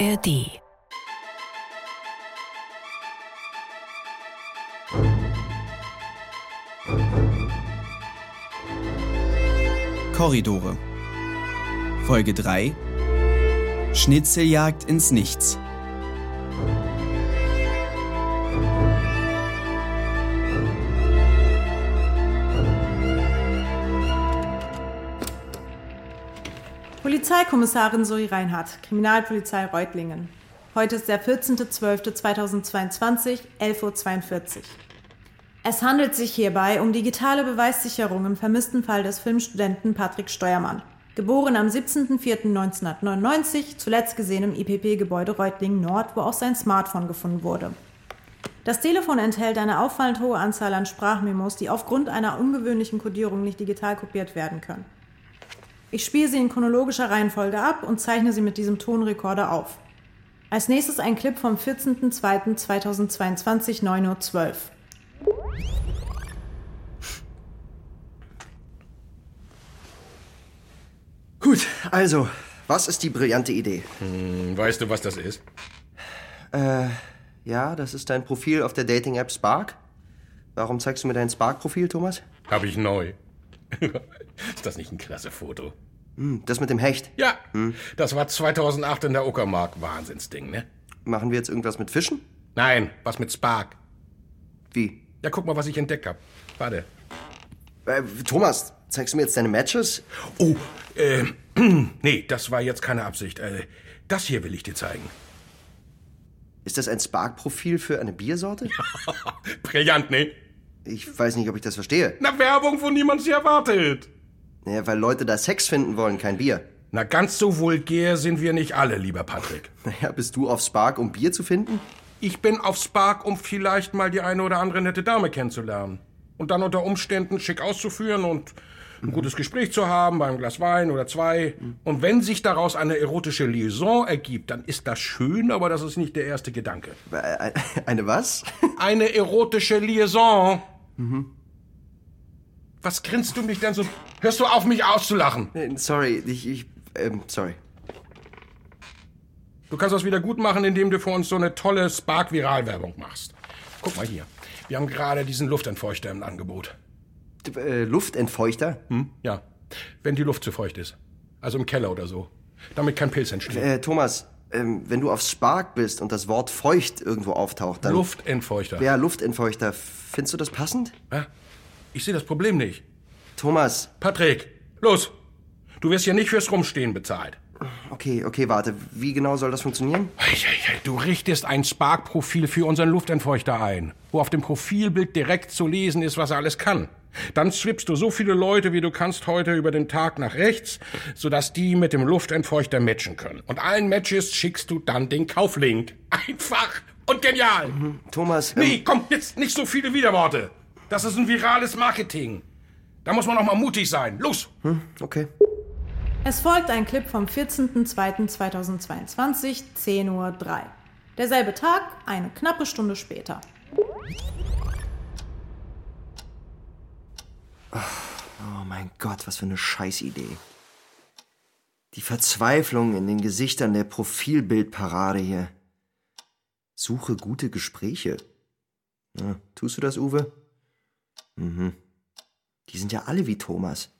ARD. Korridore. Folge 3. Schnitzeljagd ins Nichts. Polizeikommissarin Zoe Reinhardt, Kriminalpolizei Reutlingen. Heute ist der 14.12.2022, 11.42 Uhr. Es handelt sich hierbei um digitale Beweissicherung im vermissten Fall des Filmstudenten Patrick Steuermann. Geboren am 17.04.1999, zuletzt gesehen im IPP-Gebäude Reutlingen Nord, wo auch sein Smartphone gefunden wurde. Das Telefon enthält eine auffallend hohe Anzahl an Sprachmemos, die aufgrund einer ungewöhnlichen Kodierung nicht digital kopiert werden können. Ich spiele sie in chronologischer Reihenfolge ab und zeichne sie mit diesem Tonrekorder auf. Als nächstes ein Clip vom 14.02.2022, 9.12 Uhr. Gut, also, was ist die brillante Idee? Hm, weißt du, was das ist? Äh, ja, das ist dein Profil auf der Dating-App Spark. Warum zeigst du mir dein Spark-Profil, Thomas? Hab ich neu. ist das nicht ein klasse Foto? Hm, das mit dem Hecht. Ja, das war 2008 in der Uckermark. Wahnsinnsding, ne? Machen wir jetzt irgendwas mit Fischen? Nein, was mit Spark. Wie? Ja, guck mal, was ich entdeckt hab. Warte. Äh, Thomas, zeigst du mir jetzt deine Matches? Oh, äh, nee, das war jetzt keine Absicht. Äh, das hier will ich dir zeigen. Ist das ein Spark-Profil für eine Biersorte? Brillant, ne? Ich weiß nicht, ob ich das verstehe. Na, Werbung, wo niemand sie erwartet. Naja, weil Leute da Sex finden wollen, kein Bier. Na, ganz so vulgär sind wir nicht alle, lieber Patrick. Naja, bist du auf Spark, um Bier zu finden? Ich bin auf Spark, um vielleicht mal die eine oder andere nette Dame kennenzulernen. Und dann unter Umständen schick auszuführen und ein gutes Gespräch zu haben, beim Glas Wein oder zwei. Und wenn sich daraus eine erotische Liaison ergibt, dann ist das schön, aber das ist nicht der erste Gedanke. Äh, Eine was? Eine erotische Liaison. Was grinst du mich denn so? Hörst du auf, mich auszulachen? Äh, Sorry, ich, ich, ähm, sorry. Du kannst das wieder gut machen, indem du für uns so eine tolle Spark-Viral-Werbung machst. Guck mal hier. Wir haben gerade diesen Luftentfeuchter im Angebot. Äh, Luftentfeuchter? Hm? Ja. Wenn die Luft zu feucht ist. Also im Keller oder so. Damit kein Pilz entsteht. Äh, Thomas, ähm, wenn du auf Spark bist und das Wort feucht irgendwo auftaucht, dann... Luftentfeuchter. Ja, Luftentfeuchter. Findest du das passend? Ja? Ich sehe das Problem nicht. Thomas, Patrick, los. Du wirst hier nicht fürs Rumstehen bezahlt. okay, okay, warte. Wie genau soll das funktionieren? Du richtest ein Spark-Profil für unseren Luftentfeuchter ein, wo auf dem Profilbild direkt zu lesen ist, was er alles kann. Dann swippst du so viele Leute, wie du kannst heute über den Tag nach rechts, sodass die mit dem Luftentfeuchter matchen können. Und allen Matches schickst du dann den Kauflink. Einfach und genial. Thomas, ähm, Nee, komm, jetzt nicht so viele Widerworte. Das ist ein virales Marketing. Da muss man auch mal mutig sein. Los! okay. Es folgt ein Clip vom 14.02.2022, 10.03 Uhr. Derselbe Tag, eine knappe Stunde später. Oh mein Gott, was für eine Scheißidee. Die Verzweiflung in den Gesichtern der Profilbildparade hier. Suche gute Gespräche. Ja, tust du das, Uwe? Mhm. Die sind ja alle wie Thomas.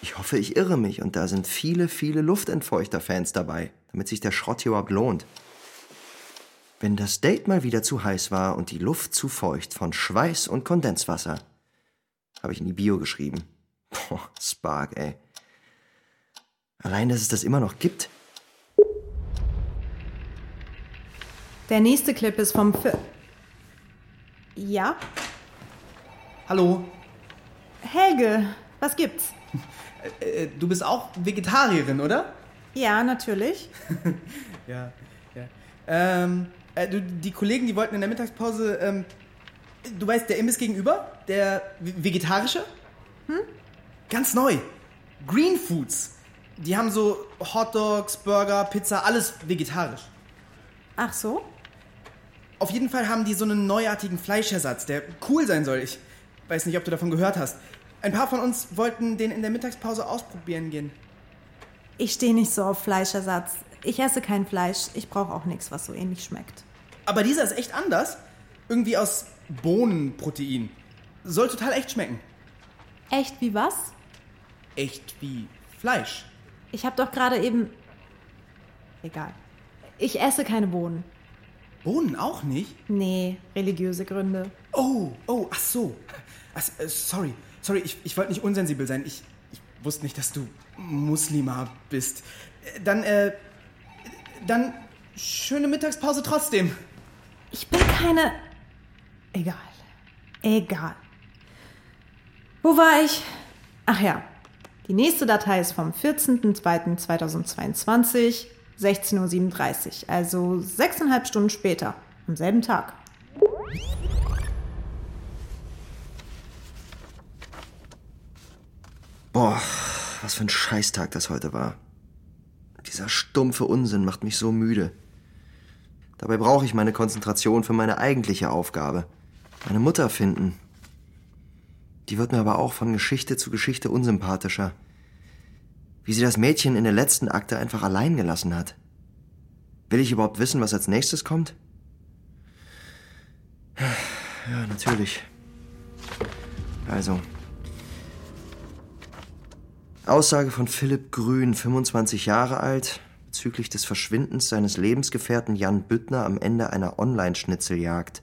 Ich hoffe, ich irre mich und da sind viele, viele Luftentfeuchter-Fans dabei, damit sich der Schrott hier überhaupt lohnt. Wenn das Date mal wieder zu heiß war und die Luft zu feucht von Schweiß und Kondenswasser, habe ich in die Bio geschrieben. Boah, Spark, ey. Allein, dass es das immer noch gibt. Der nächste Clip ist vom... Fi ja? Hallo, Helge, was gibt's? äh, du bist auch Vegetarierin, oder? Ja, natürlich. Ja, ja. Ähm, äh, du, die Kollegen, die wollten in der Mittagspause, ähm, du weißt, der Imbiss gegenüber, der vegetarische? Hm? Ganz neu. Green Foods. Die haben so Hotdogs, Burger, Pizza, alles vegetarisch. Ach so? Auf jeden Fall haben die so einen neuartigen Fleischersatz, der cool sein soll. Ich weiß nicht, ob du davon gehört hast. Ein paar von uns wollten den in der Mittagspause ausprobieren gehen. Ich stehe nicht so auf Fleischersatz. Ich esse kein Fleisch. Ich brauche auch nichts, was so ähnlich schmeckt. Aber dieser ist echt anders. Irgendwie aus Bohnenprotein. Soll total echt schmecken. Echt wie was? Echt wie Fleisch. Ich habe doch gerade eben. Egal. Ich esse keine Bohnen. Bohnen auch nicht? Nee, religiöse Gründe. Oh, oh, ach so. Ach, äh, sorry, sorry, ich, ich wollte nicht unsensibel sein. Ich, ich wusste nicht, dass du Muslima bist. Äh, Dann, äh, dann schöne Mittagspause trotzdem. Ich bin keine. Egal. Egal. Wo war ich? Ach ja. Die nächste Datei ist vom 14.02.2022, 16.37 Uhr, also sechseinhalb Stunden später, am selben Tag. Boah, was für ein Scheißtag das heute war. Dieser stumpfe Unsinn macht mich so müde. Dabei brauche ich meine Konzentration für meine eigentliche Aufgabe. Meine Mutter finden. Die wird mir aber auch von Geschichte zu Geschichte unsympathischer. Wie sie das Mädchen in der letzten Akte einfach allein gelassen hat. Will ich überhaupt wissen, was als nächstes kommt? Ja, natürlich. Also. Aussage von Philipp Grün, 25 Jahre alt, bezüglich des Verschwindens seines Lebensgefährten Jan Büttner am Ende einer Online-Schnitzeljagd.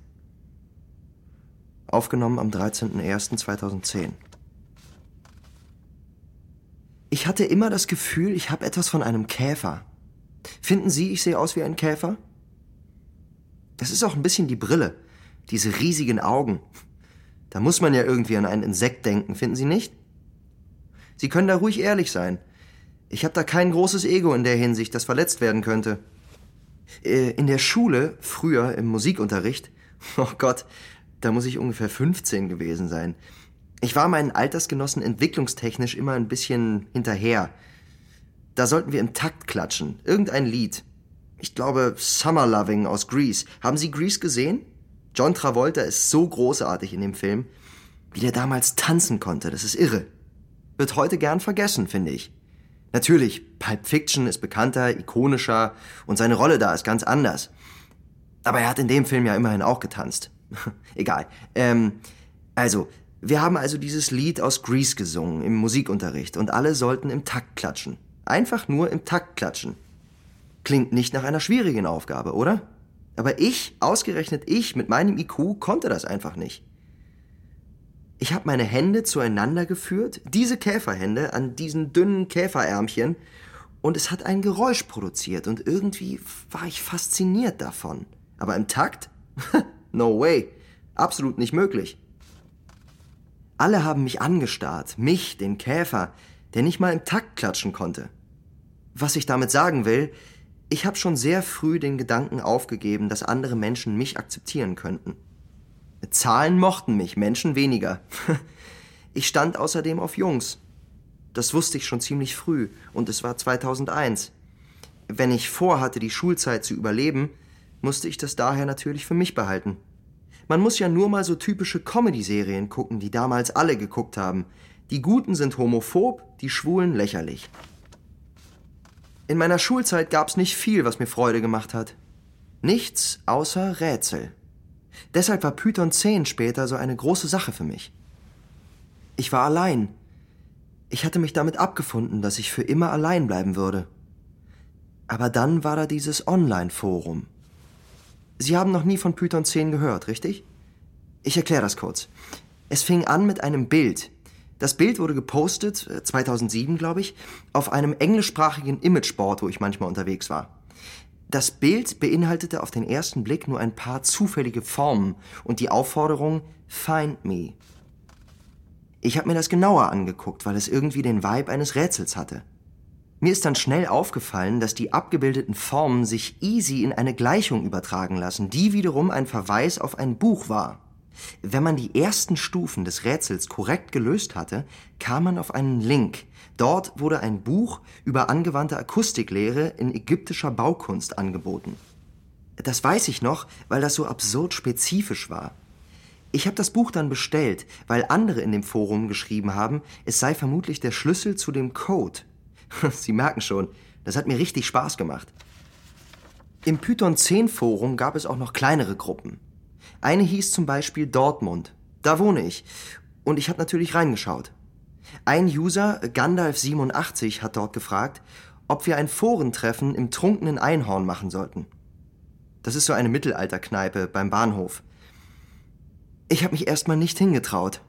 Aufgenommen am 13.01.2010. Ich hatte immer das Gefühl, ich habe etwas von einem Käfer. Finden Sie, ich sehe aus wie ein Käfer? Das ist auch ein bisschen die Brille. Diese riesigen Augen. Da muss man ja irgendwie an ein Insekt denken, finden Sie nicht? Sie können da ruhig ehrlich sein. Ich habe da kein großes Ego in der Hinsicht, das verletzt werden könnte. Äh, In der Schule, früher im Musikunterricht, oh Gott, da muss ich ungefähr 15 gewesen sein. Ich war meinen Altersgenossen entwicklungstechnisch immer ein bisschen hinterher. Da sollten wir im Takt klatschen, irgendein Lied. Ich glaube Summer Loving aus Grease. Haben Sie Grease gesehen? John Travolta ist so großartig in dem Film. Wie der damals tanzen konnte, das ist irre. Wird heute gern vergessen, finde ich. Natürlich, Pulp Fiction ist bekannter, ikonischer und seine Rolle da ist ganz anders. Aber er hat in dem Film ja immerhin auch getanzt. Egal. Ähm, also, wir haben also dieses Lied aus Grease gesungen im Musikunterricht und alle sollten im Takt klatschen. Einfach nur im Takt klatschen. Klingt nicht nach einer schwierigen Aufgabe, oder? Aber ich, ausgerechnet ich mit meinem IQ, konnte das einfach nicht. Ich habe meine Hände zueinander geführt, diese Käferhände an diesen dünnen Käferärmchen, und es hat ein Geräusch produziert und irgendwie war ich fasziniert davon. Aber im Takt? no way. Absolut nicht möglich. Alle haben mich angestarrt, mich, den Käfer, der nicht mal im Takt klatschen konnte. Was ich damit sagen will, ich habe schon sehr früh den Gedanken aufgegeben, dass andere Menschen mich akzeptieren könnten. Zahlen mochten mich, Menschen weniger. Ich stand außerdem auf Jungs. Das wusste ich schon ziemlich früh und es war 2001. Wenn ich vorhatte, die Schulzeit zu überleben, musste ich das daher natürlich für mich behalten. Man muss ja nur mal so typische Comedy-Serien gucken, die damals alle geguckt haben. Die Guten sind homophob, die Schwulen lächerlich. In meiner Schulzeit gab's nicht viel, was mir Freude gemacht hat. Nichts außer Rätsel. Deshalb war Python 10 später so eine große Sache für mich. Ich war allein. Ich hatte mich damit abgefunden, dass ich für immer allein bleiben würde. Aber dann war da dieses Online-Forum. Sie haben noch nie von Python 10 gehört, richtig? Ich erkläre das kurz. Es fing an mit einem Bild. Das Bild wurde gepostet, äh, 2007 glaube ich, auf einem englischsprachigen Imageboard, wo ich manchmal unterwegs war. Das Bild beinhaltete auf den ersten Blick nur ein paar zufällige Formen und die Aufforderung Find me. Ich habe mir das genauer angeguckt, weil es irgendwie den Vibe eines Rätsels hatte. Mir ist dann schnell aufgefallen, dass die abgebildeten Formen sich easy in eine Gleichung übertragen lassen, die wiederum ein Verweis auf ein Buch war. Wenn man die ersten Stufen des Rätsels korrekt gelöst hatte, kam man auf einen Link. Dort wurde ein Buch über angewandte Akustiklehre in ägyptischer Baukunst angeboten. Das weiß ich noch, weil das so absurd spezifisch war. Ich habe das Buch dann bestellt, weil andere in dem Forum geschrieben haben, es sei vermutlich der Schlüssel zu dem Code. Sie merken schon, das hat mir richtig Spaß gemacht. Im Python 10 Forum gab es auch noch kleinere Gruppen. Eine hieß zum Beispiel Dortmund. Da wohne ich. Und ich habe natürlich reingeschaut. Ein User, Gandalf87, hat dort gefragt, ob wir ein Forentreffen im trunkenen Einhorn machen sollten. Das ist so eine Mittelalterkneipe beim Bahnhof. Ich habe mich erstmal nicht hingetraut.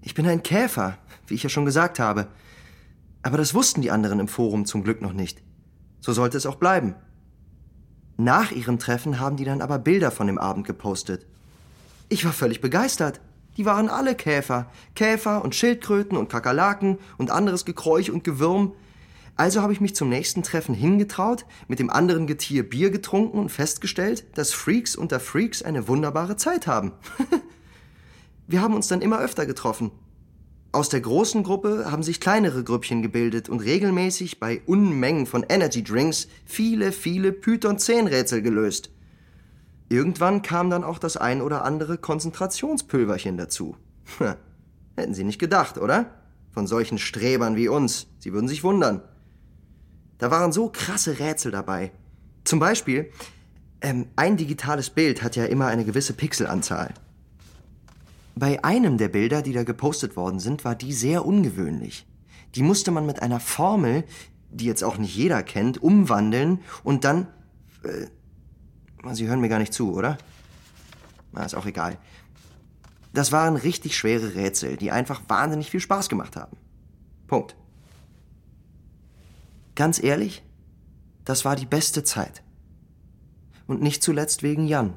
Ich bin ein Käfer, wie ich ja schon gesagt habe. Aber das wussten die anderen im Forum zum Glück noch nicht. So sollte es auch bleiben. Nach ihrem Treffen haben die dann aber Bilder von dem Abend gepostet. Ich war völlig begeistert. Die waren alle Käfer. Käfer und Schildkröten und Kakerlaken und anderes Gekräuch und Gewürm. Also habe ich mich zum nächsten Treffen hingetraut, mit dem anderen Getier Bier getrunken und festgestellt, dass Freaks unter Freaks eine wunderbare Zeit haben. Wir haben uns dann immer öfter getroffen. Aus der großen Gruppe haben sich kleinere Grüppchen gebildet und regelmäßig bei Unmengen von Energy Drinks viele, viele Python 10 Rätsel gelöst. Irgendwann kam dann auch das ein oder andere Konzentrationspülverchen dazu. Hätten Sie nicht gedacht, oder? Von solchen Strebern wie uns. Sie würden sich wundern. Da waren so krasse Rätsel dabei. Zum Beispiel, ähm, ein digitales Bild hat ja immer eine gewisse Pixelanzahl. Bei einem der Bilder, die da gepostet worden sind, war die sehr ungewöhnlich. Die musste man mit einer Formel, die jetzt auch nicht jeder kennt, umwandeln und dann... Äh, Sie hören mir gar nicht zu, oder? Na, ist auch egal. Das waren richtig schwere Rätsel, die einfach wahnsinnig viel Spaß gemacht haben. Punkt. Ganz ehrlich, das war die beste Zeit. Und nicht zuletzt wegen Jan.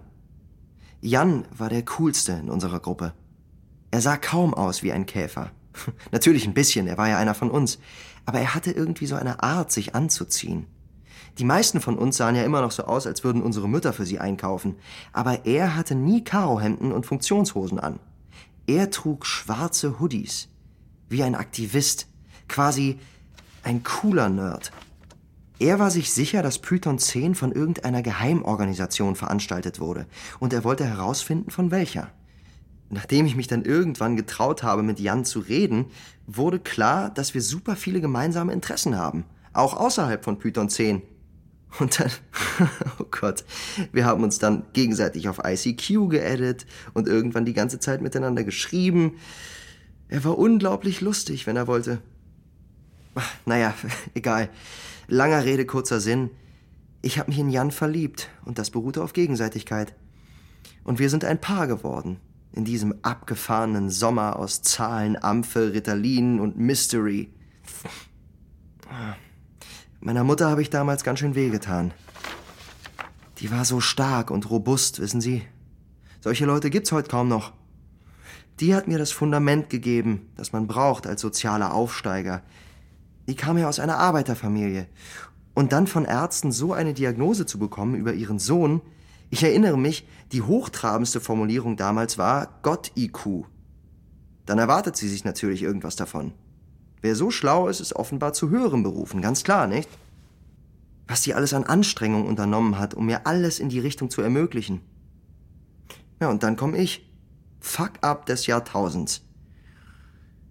Jan war der coolste in unserer Gruppe. Er sah kaum aus wie ein Käfer. Natürlich ein bisschen, er war ja einer von uns. Aber er hatte irgendwie so eine Art, sich anzuziehen. Die meisten von uns sahen ja immer noch so aus, als würden unsere Mütter für sie einkaufen. Aber er hatte nie Karohemden und Funktionshosen an. Er trug schwarze Hoodies. Wie ein Aktivist. Quasi ein cooler Nerd. Er war sich sicher, dass Python 10 von irgendeiner Geheimorganisation veranstaltet wurde. Und er wollte herausfinden, von welcher. Nachdem ich mich dann irgendwann getraut habe, mit Jan zu reden, wurde klar, dass wir super viele gemeinsame Interessen haben. Auch außerhalb von Python 10. Und dann, oh Gott, wir haben uns dann gegenseitig auf ICQ geedit und irgendwann die ganze Zeit miteinander geschrieben. Er war unglaublich lustig, wenn er wollte. Naja, egal. Langer Rede, kurzer Sinn. Ich habe mich in Jan verliebt und das beruhte auf Gegenseitigkeit. Und wir sind ein Paar geworden. In diesem abgefahrenen Sommer aus Zahlen, Amphe, Ritalin und Mystery. Meiner Mutter habe ich damals ganz schön wehgetan. Die war so stark und robust, wissen Sie. Solche Leute gibt's heute kaum noch. Die hat mir das Fundament gegeben, das man braucht als sozialer Aufsteiger. Die kam ja aus einer Arbeiterfamilie. Und dann von Ärzten so eine Diagnose zu bekommen über ihren Sohn, ich erinnere mich, die hochtrabendste Formulierung damals war Gott-IQ. Dann erwartet sie sich natürlich irgendwas davon. Wer so schlau ist, ist offenbar zu höheren Berufen, ganz klar, nicht? Was die alles an Anstrengung unternommen hat, um mir alles in die Richtung zu ermöglichen. Ja, und dann komme ich. Fuck up des Jahrtausends.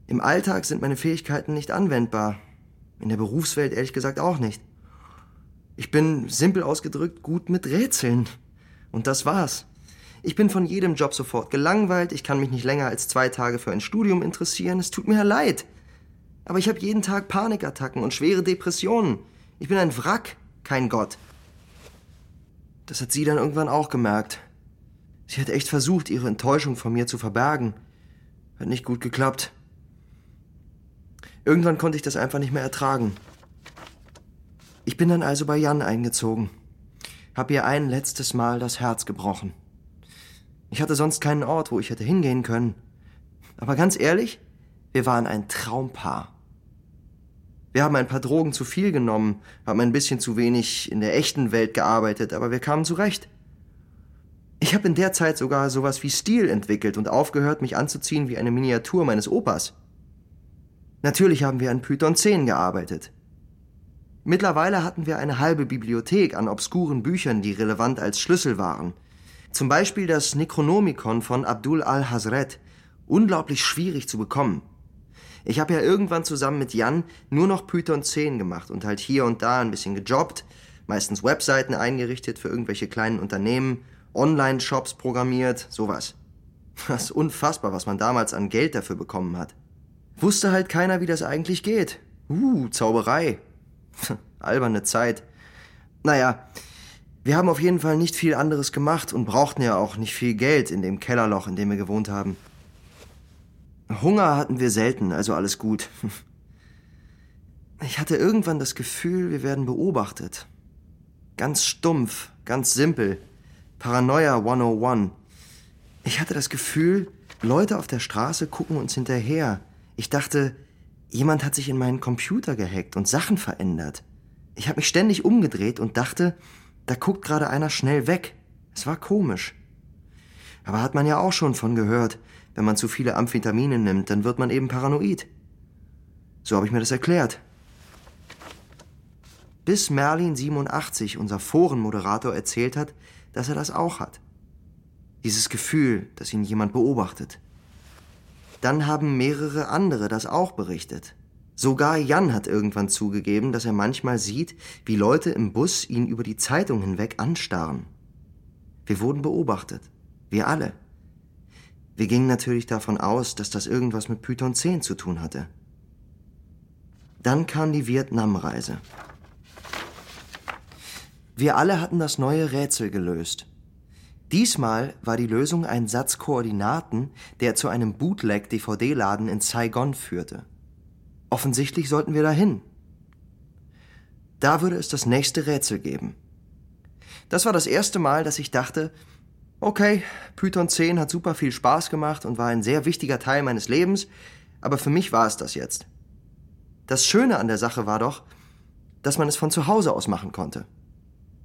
Im Alltag sind meine Fähigkeiten nicht anwendbar. In der Berufswelt ehrlich gesagt auch nicht. Ich bin, simpel ausgedrückt, gut mit Rätseln. Und das war's. Ich bin von jedem Job sofort gelangweilt, ich kann mich nicht länger als zwei Tage für ein Studium interessieren, es tut mir leid. Aber ich habe jeden Tag Panikattacken und schwere Depressionen. Ich bin ein Wrack, kein Gott. Das hat sie dann irgendwann auch gemerkt. Sie hat echt versucht, ihre Enttäuschung von mir zu verbergen. Hat nicht gut geklappt. Irgendwann konnte ich das einfach nicht mehr ertragen. Ich bin dann also bei Jan eingezogen. Hab ihr ein letztes Mal das Herz gebrochen. Ich hatte sonst keinen Ort, wo ich hätte hingehen können. Aber ganz ehrlich, wir waren ein Traumpaar. Wir haben ein paar Drogen zu viel genommen, haben ein bisschen zu wenig in der echten Welt gearbeitet, aber wir kamen zurecht. Ich habe in der Zeit sogar sowas wie Stil entwickelt und aufgehört, mich anzuziehen wie eine Miniatur meines Opas. Natürlich haben wir an Python 10 gearbeitet. Mittlerweile hatten wir eine halbe Bibliothek an obskuren Büchern, die relevant als Schlüssel waren. Zum Beispiel das Necronomicon von Abdul al-Hazret. Unglaublich schwierig zu bekommen. Ich habe ja irgendwann zusammen mit Jan nur noch Python 10 gemacht und halt hier und da ein bisschen gejobbt, Meistens Webseiten eingerichtet für irgendwelche kleinen Unternehmen, Online-Shops programmiert, sowas. Das ist unfassbar, was man damals an Geld dafür bekommen hat. Wusste halt keiner, wie das eigentlich geht. Uh, Zauberei. Alberne Zeit. Naja, wir haben auf jeden Fall nicht viel anderes gemacht und brauchten ja auch nicht viel Geld in dem Kellerloch, in dem wir gewohnt haben. Hunger hatten wir selten, also alles gut. Ich hatte irgendwann das Gefühl, wir werden beobachtet. Ganz stumpf, ganz simpel. Paranoia 101. Ich hatte das Gefühl, Leute auf der Straße gucken uns hinterher. Ich dachte, jemand hat sich in meinen Computer gehackt und Sachen verändert. Ich habe mich ständig umgedreht und dachte, da guckt gerade einer schnell weg. Es war komisch. Aber hat man ja auch schon von gehört, wenn man zu viele Amphetamine nimmt, dann wird man eben paranoid. So habe ich mir das erklärt. Bis Merlin 87, unser Forenmoderator, erzählt hat, dass er das auch hat. Dieses Gefühl, dass ihn jemand beobachtet. Dann haben mehrere andere das auch berichtet. Sogar Jan hat irgendwann zugegeben, dass er manchmal sieht, wie Leute im Bus ihn über die Zeitung hinweg anstarren. Wir wurden beobachtet. Wir alle. Wir gingen natürlich davon aus, dass das irgendwas mit Python 10 zu tun hatte. Dann kam die Vietnamreise. Wir alle hatten das neue Rätsel gelöst. Diesmal war die Lösung ein Satz Koordinaten, der zu einem Bootleg-DVD-Laden in Saigon führte. Offensichtlich sollten wir dahin. Da würde es das nächste Rätsel geben. Das war das erste Mal, dass ich dachte, okay, Python 10 hat super viel Spaß gemacht und war ein sehr wichtiger Teil meines Lebens, aber für mich war es das jetzt. Das Schöne an der Sache war doch, dass man es von zu Hause aus machen konnte.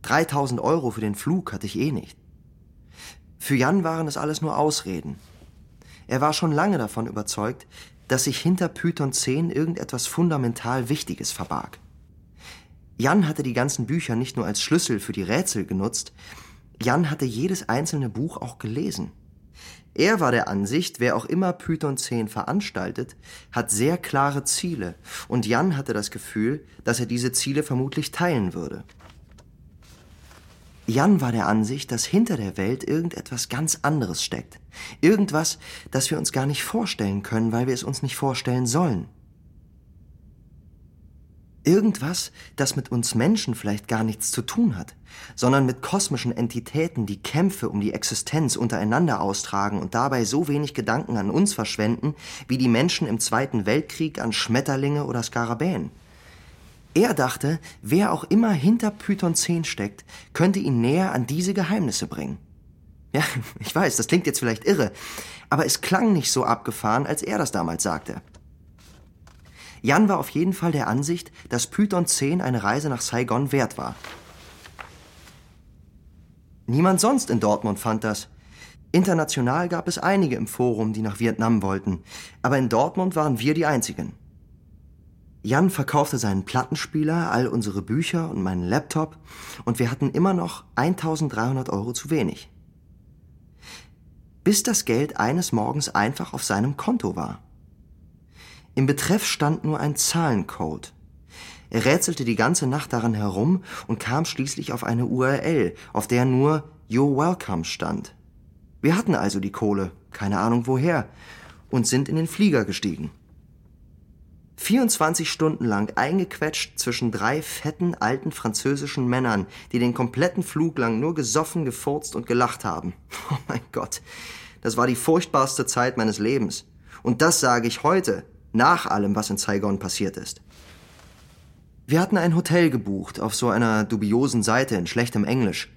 3000 Euro für den Flug hatte ich eh nicht. Für Jan waren es alles nur Ausreden. Er war schon lange davon überzeugt, dass sich hinter Python 10 irgendetwas fundamental Wichtiges verbarg. Jan hatte die ganzen Bücher nicht nur als Schlüssel für die Rätsel genutzt, Jan hatte jedes einzelne Buch auch gelesen. Er war der Ansicht, wer auch immer Python 10 veranstaltet, hat sehr klare Ziele, und Jan hatte das Gefühl, dass er diese Ziele vermutlich teilen würde. Jan war der Ansicht, dass hinter der Welt irgendetwas ganz anderes steckt. Irgendwas, das wir uns gar nicht vorstellen können, weil wir es uns nicht vorstellen sollen. Irgendwas, das mit uns Menschen vielleicht gar nichts zu tun hat, sondern mit kosmischen Entitäten, die Kämpfe um die Existenz untereinander austragen und dabei so wenig Gedanken an uns verschwenden, wie die Menschen im Zweiten Weltkrieg an Schmetterlinge oder Skarabäen. Er dachte, wer auch immer hinter Python 10 steckt, könnte ihn näher an diese Geheimnisse bringen. Ja, ich weiß, das klingt jetzt vielleicht irre, aber es klang nicht so abgefahren, als er das damals sagte. Jan war auf jeden Fall der Ansicht, dass Python 10 eine Reise nach Saigon wert war. Niemand sonst in Dortmund fand das. International gab es einige im Forum, die nach Vietnam wollten, aber in Dortmund waren wir die einzigen. Jan verkaufte seinen Plattenspieler, all unsere Bücher und meinen Laptop und wir hatten immer noch 1300 Euro zu wenig. Bis das Geld eines Morgens einfach auf seinem Konto war. Im Betreff stand nur ein Zahlencode. Er rätselte die ganze Nacht daran herum und kam schließlich auf eine URL, auf der nur You're welcome stand. Wir hatten also die Kohle, keine Ahnung woher, und sind in den Flieger gestiegen. 24 Stunden lang eingequetscht zwischen drei fetten alten französischen Männern, die den kompletten Flug lang nur gesoffen, gefurzt und gelacht haben. Oh mein Gott, das war die furchtbarste Zeit meines Lebens. Und das sage ich heute, nach allem, was in Saigon passiert ist. Wir hatten ein Hotel gebucht auf so einer dubiosen Seite in schlechtem Englisch.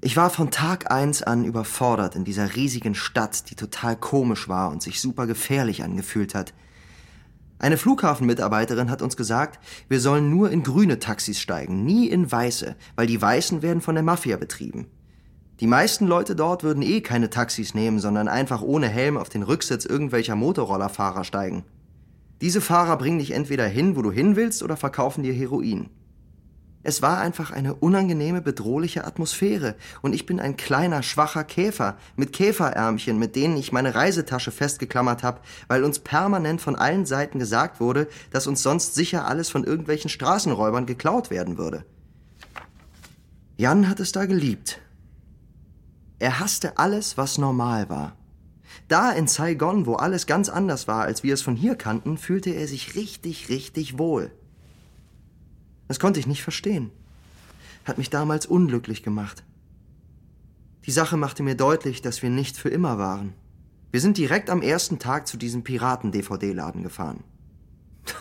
Ich war von Tag eins an überfordert in dieser riesigen Stadt, die total komisch war und sich super gefährlich angefühlt hat. Eine Flughafenmitarbeiterin hat uns gesagt, wir sollen nur in grüne Taxis steigen, nie in weiße, weil die weißen werden von der Mafia betrieben. Die meisten Leute dort würden eh keine Taxis nehmen, sondern einfach ohne Helm auf den Rücksitz irgendwelcher Motorrollerfahrer steigen. Diese Fahrer bringen dich entweder hin, wo du hin willst, oder verkaufen dir Heroin. Es war einfach eine unangenehme, bedrohliche Atmosphäre, und ich bin ein kleiner, schwacher Käfer mit Käferärmchen, mit denen ich meine Reisetasche festgeklammert habe, weil uns permanent von allen Seiten gesagt wurde, dass uns sonst sicher alles von irgendwelchen Straßenräubern geklaut werden würde. Jan hat es da geliebt. Er hasste alles, was normal war. Da in Saigon, wo alles ganz anders war, als wir es von hier kannten, fühlte er sich richtig, richtig wohl. Das konnte ich nicht verstehen. Hat mich damals unglücklich gemacht. Die Sache machte mir deutlich, dass wir nicht für immer waren. Wir sind direkt am ersten Tag zu diesem Piraten-DVD-Laden gefahren.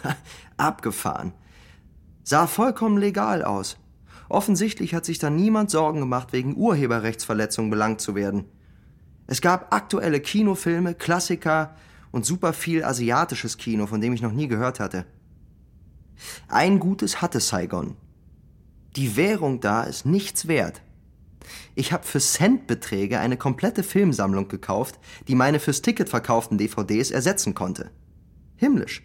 Abgefahren. Sah vollkommen legal aus. Offensichtlich hat sich da niemand Sorgen gemacht, wegen Urheberrechtsverletzung belangt zu werden. Es gab aktuelle Kinofilme, Klassiker und super viel asiatisches Kino, von dem ich noch nie gehört hatte. Ein Gutes hatte Saigon. Die Währung da ist nichts wert. Ich habe für Centbeträge eine komplette Filmsammlung gekauft, die meine fürs Ticket verkauften DVDs ersetzen konnte. Himmlisch.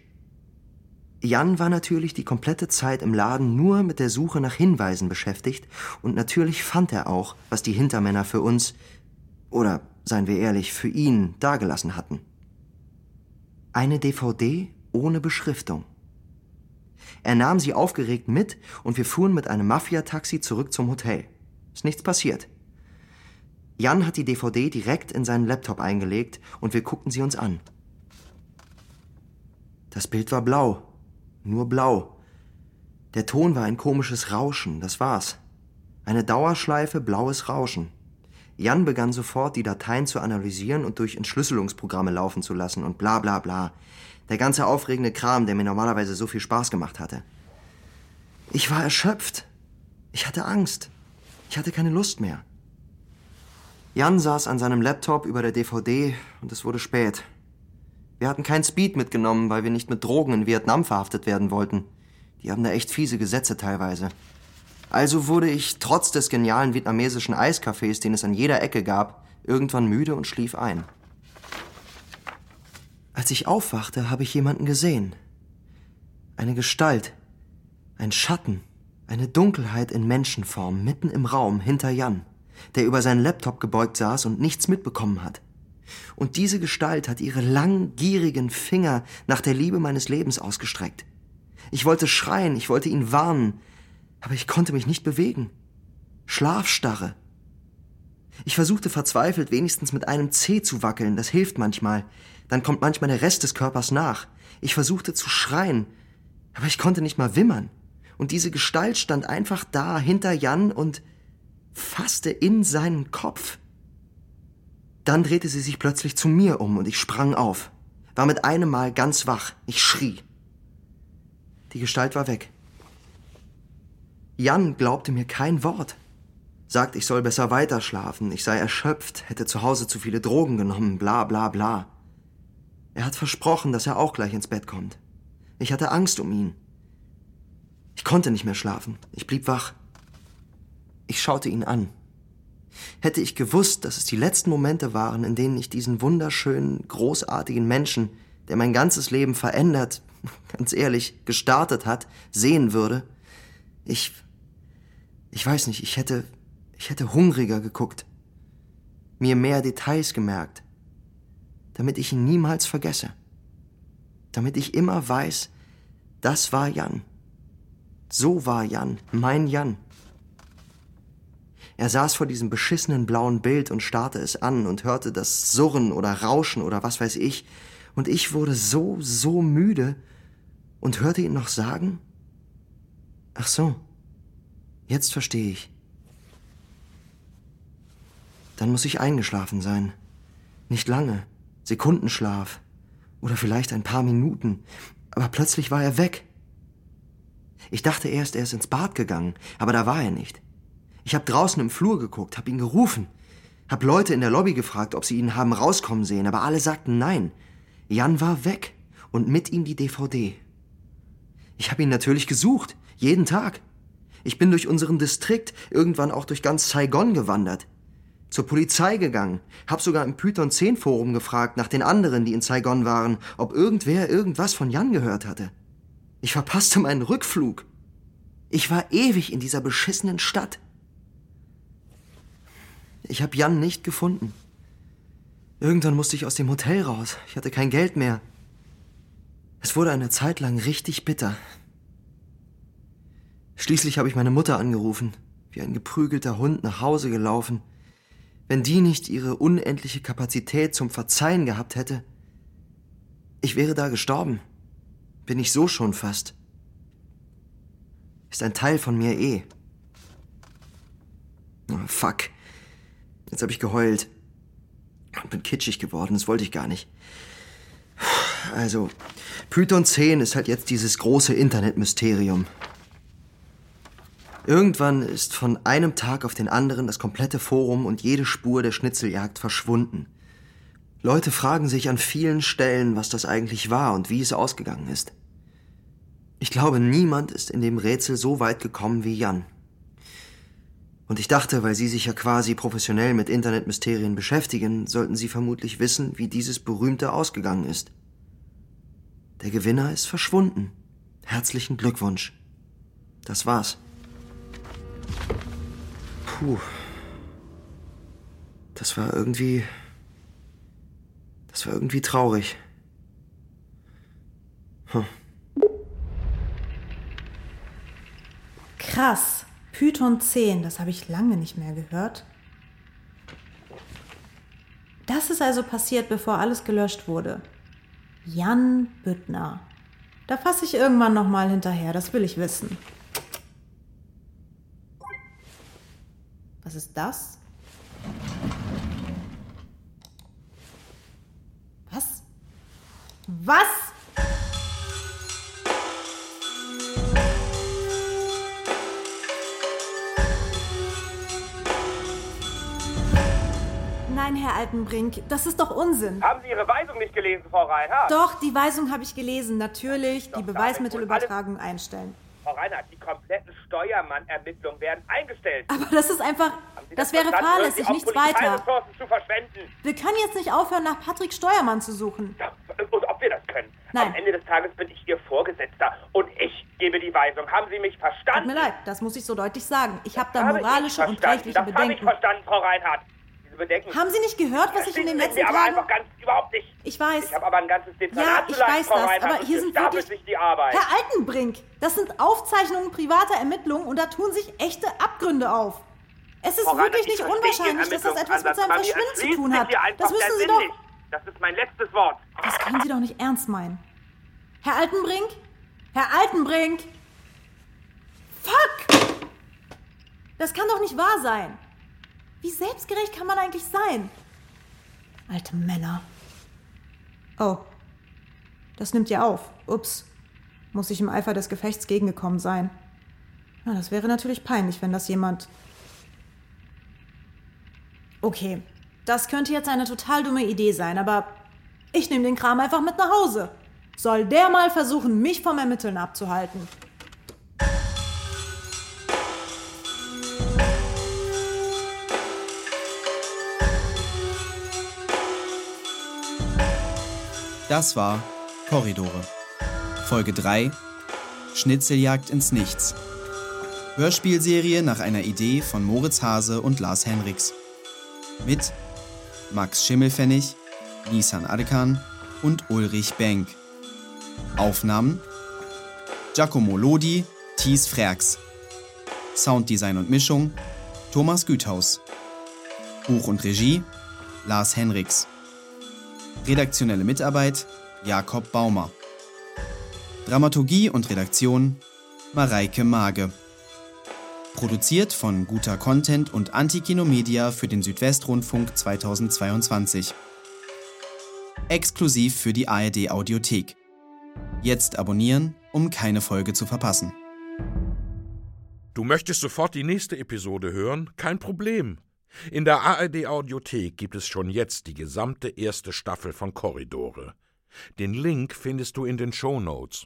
Jan war natürlich die komplette Zeit im Laden nur mit der Suche nach Hinweisen beschäftigt und natürlich fand er auch, was die Hintermänner für uns, oder seien wir ehrlich, für ihn dagelassen hatten. Eine DVD ohne Beschriftung. Er nahm sie aufgeregt mit und wir fuhren mit einem Mafiataxi zurück zum Hotel. Ist nichts passiert. Jan hat die DVD direkt in seinen Laptop eingelegt und wir guckten sie uns an. Das Bild war blau. Nur blau. Der Ton war ein komisches Rauschen, das war's. Eine Dauerschleife blaues Rauschen. Jan begann sofort, die Dateien zu analysieren und durch Entschlüsselungsprogramme laufen zu lassen und bla bla bla. Der ganze aufregende Kram, der mir normalerweise so viel Spaß gemacht hatte. Ich war erschöpft. Ich hatte Angst. Ich hatte keine Lust mehr. Jan saß an seinem Laptop über der DVD und es wurde spät. Wir hatten kein Speed mitgenommen, weil wir nicht mit Drogen in Vietnam verhaftet werden wollten. Die haben da echt fiese Gesetze teilweise. Also wurde ich, trotz des genialen vietnamesischen Eiscafés, den es an jeder Ecke gab, irgendwann müde und schlief ein. Als ich aufwachte, habe ich jemanden gesehen. Eine Gestalt, ein Schatten, eine Dunkelheit in Menschenform mitten im Raum hinter Jan, der über seinen Laptop gebeugt saß und nichts mitbekommen hat. Und diese Gestalt hat ihre langgierigen Finger nach der Liebe meines Lebens ausgestreckt. Ich wollte schreien, ich wollte ihn warnen, aber ich konnte mich nicht bewegen. Schlafstarre. Ich versuchte verzweifelt wenigstens mit einem Zeh zu wackeln, das hilft manchmal, dann kommt manchmal der Rest des Körpers nach. Ich versuchte zu schreien, aber ich konnte nicht mal wimmern. Und diese Gestalt stand einfach da hinter Jan und fasste in seinen Kopf. Dann drehte sie sich plötzlich zu mir um und ich sprang auf, war mit einem Mal ganz wach. Ich schrie. Die Gestalt war weg. Jan glaubte mir kein Wort. Sagt, ich soll besser weiterschlafen, ich sei erschöpft, hätte zu Hause zu viele Drogen genommen, bla bla bla. Er hat versprochen, dass er auch gleich ins Bett kommt. Ich hatte Angst um ihn. Ich konnte nicht mehr schlafen. Ich blieb wach. Ich schaute ihn an. Hätte ich gewusst, dass es die letzten Momente waren, in denen ich diesen wunderschönen, großartigen Menschen, der mein ganzes Leben verändert, ganz ehrlich, gestartet hat, sehen würde, ich, ich weiß nicht, ich hätte, ich hätte hungriger geguckt, mir mehr Details gemerkt, damit ich ihn niemals vergesse, damit ich immer weiß, das war Jan. So war Jan, mein Jan. Er saß vor diesem beschissenen blauen Bild und starrte es an und hörte das Surren oder Rauschen oder was weiß ich, und ich wurde so, so müde und hörte ihn noch sagen, ach so, jetzt verstehe ich. Dann muss ich eingeschlafen sein. Nicht lange, Sekundenschlaf oder vielleicht ein paar Minuten, aber plötzlich war er weg. Ich dachte erst, er ist ins Bad gegangen, aber da war er nicht. Ich habe draußen im Flur geguckt, hab ihn gerufen, hab Leute in der Lobby gefragt, ob sie ihn haben rauskommen sehen, aber alle sagten nein. Jan war weg und mit ihm die DVD. Ich habe ihn natürlich gesucht, jeden Tag. Ich bin durch unseren Distrikt, irgendwann auch durch ganz Saigon gewandert. Zur Polizei gegangen, hab sogar im Python 10 Forum gefragt nach den anderen, die in Saigon waren, ob irgendwer irgendwas von Jan gehört hatte. Ich verpasste meinen Rückflug. Ich war ewig in dieser beschissenen Stadt. Ich habe Jan nicht gefunden. Irgendwann musste ich aus dem Hotel raus. Ich hatte kein Geld mehr. Es wurde eine Zeit lang richtig bitter. Schließlich habe ich meine Mutter angerufen. wie ein geprügelter Hund nach Hause gelaufen. Wenn die nicht ihre unendliche Kapazität zum Verzeihen gehabt hätte, ich wäre da gestorben. Bin ich so schon fast. Ist ein Teil von mir eh. Oh, fuck. Jetzt habe ich geheult. Und bin kitschig geworden, das wollte ich gar nicht. Also, Python 10 ist halt jetzt dieses große Internetmysterium. Irgendwann ist von einem Tag auf den anderen das komplette Forum und jede Spur der Schnitzeljagd verschwunden. Leute fragen sich an vielen Stellen, was das eigentlich war und wie es ausgegangen ist. Ich glaube, niemand ist in dem Rätsel so weit gekommen wie Jan. Und ich dachte, weil Sie sich ja quasi professionell mit Internetmysterien beschäftigen, sollten Sie vermutlich wissen, wie dieses berühmte ausgegangen ist. Der Gewinner ist verschwunden. Herzlichen Glückwunsch. Das war's. Puh. Das war irgendwie. Das war irgendwie traurig. Hm. Krass. Python 10, das habe ich lange nicht mehr gehört. Das ist also passiert, bevor alles gelöscht wurde. Jan Büttner. Da fasse ich irgendwann noch mal hinterher, das will ich wissen. Was ist das? Was? Was? Nein, Herr Altenbrink, das ist doch Unsinn. Haben Sie Ihre Weisung nicht gelesen, Frau Reinhardt? Doch, die Weisung habe ich gelesen. Natürlich, Doch, die Beweismittelübertragung einstellen. Frau Reinhardt, die kompletten Steuermann-Ermittlungen werden eingestellt. Aber das ist einfach, Sie das wäre fahrlässig, nichts weiter. Polizeiressourcen zu verschwenden. Wir können jetzt nicht aufhören, nach Patrick Steuermann zu suchen. Und ob wir das können. Nein. Am Ende des Tages bin ich Ihr Vorgesetzter und ich gebe die Weisung. Haben Sie mich Tut verstanden? mir leid, das muss ich so deutlich sagen. Ich habe da moralische und rechtliche das habe ich Bedenken. verstanden, Frau Reinhardt. Diese Bedenken. Haben Sie nicht gehört, was ich in den letzten Sie aber Tagen... einfach ganz überhaupt nicht. Ich weiß. Ich habe aber ein ganzes Dezernat Ja, zu ich leiten, weiß das, Reinhardt, aber hier sind wirklich... sich die Arbeit. Herr Altenbrink, das sind Aufzeichnungen privater Ermittlungen und da tun sich echte Abgründe auf. Es ist Frau Reinhardt, wirklich ich nicht unwahrscheinlich, dass das etwas mit seinem Verschwinden zu tun hat. Das müssen Sie doch... Nicht. Das ist mein letztes Wort. Das können Sie doch nicht ernst meinen. Herr Altenbrink? Herr Altenbrink? Fuck! Das kann doch nicht wahr sein. Wie selbstgerecht kann man eigentlich sein? Alte Männer. Oh. Das nimmt ja auf. Ups. Muss ich im Eifer des Gefechts gegengekommen sein. Na, das wäre natürlich peinlich, wenn das jemand. Okay. Das könnte jetzt eine total dumme Idee sein, aber ich nehme den Kram einfach mit nach Hause. Soll der mal versuchen, mich vom Ermitteln abzuhalten. Das war Korridore. Folge 3 Schnitzeljagd ins Nichts. Hörspielserie nach einer Idee von Moritz Hase und Lars Henriks. Mit Max Schimmelfennig, Nisan Adekan und Ulrich Benk. Aufnahmen Giacomo Lodi, Thies Frerks. Sounddesign und Mischung Thomas Güthaus. Buch und Regie Lars Henriks. Redaktionelle Mitarbeit Jakob Baumer. Dramaturgie und Redaktion Mareike Mage. Produziert von Guter Content und Antikino Media für den Südwestrundfunk 2022. Exklusiv für die ARD Audiothek. Jetzt abonnieren, um keine Folge zu verpassen. Du möchtest sofort die nächste Episode hören? Kein Problem. In der ARD Audiothek gibt es schon jetzt die gesamte erste Staffel von Korridore. Den Link findest du in den Show Notes.